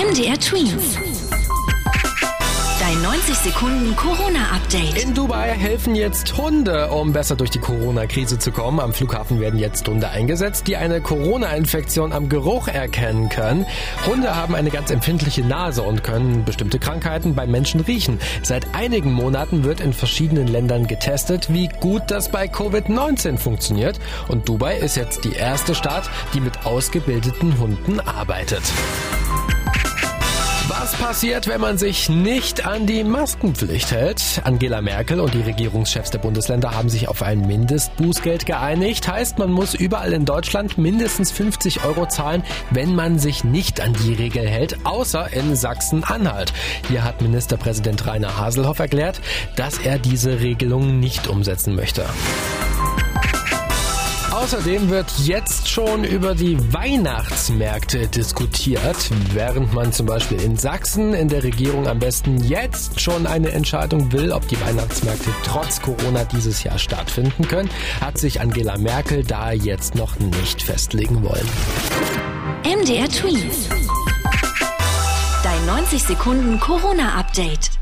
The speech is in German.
MDR Twins. Dein 90 Sekunden Corona-Update. In Dubai helfen jetzt Hunde, um besser durch die Corona-Krise zu kommen. Am Flughafen werden jetzt Hunde eingesetzt, die eine Corona-Infektion am Geruch erkennen können. Hunde haben eine ganz empfindliche Nase und können bestimmte Krankheiten beim Menschen riechen. Seit einigen Monaten wird in verschiedenen Ländern getestet, wie gut das bei Covid-19 funktioniert. Und Dubai ist jetzt die erste Stadt, die mit ausgebildeten Hunden arbeitet. Was passiert, wenn man sich nicht an die Maskenpflicht hält? Angela Merkel und die Regierungschefs der Bundesländer haben sich auf ein Mindestbußgeld geeinigt. Heißt, man muss überall in Deutschland mindestens 50 Euro zahlen, wenn man sich nicht an die Regel hält, außer in Sachsen-Anhalt. Hier hat Ministerpräsident Rainer Haselhoff erklärt, dass er diese Regelung nicht umsetzen möchte. Außerdem wird jetzt schon über die Weihnachtsmärkte diskutiert, während man zum Beispiel in Sachsen in der Regierung am besten jetzt schon eine Entscheidung will, ob die Weihnachtsmärkte trotz Corona dieses Jahr stattfinden können, hat sich Angela Merkel da jetzt noch nicht festlegen wollen. MDR Twins. Dein 90 Sekunden Corona-Update.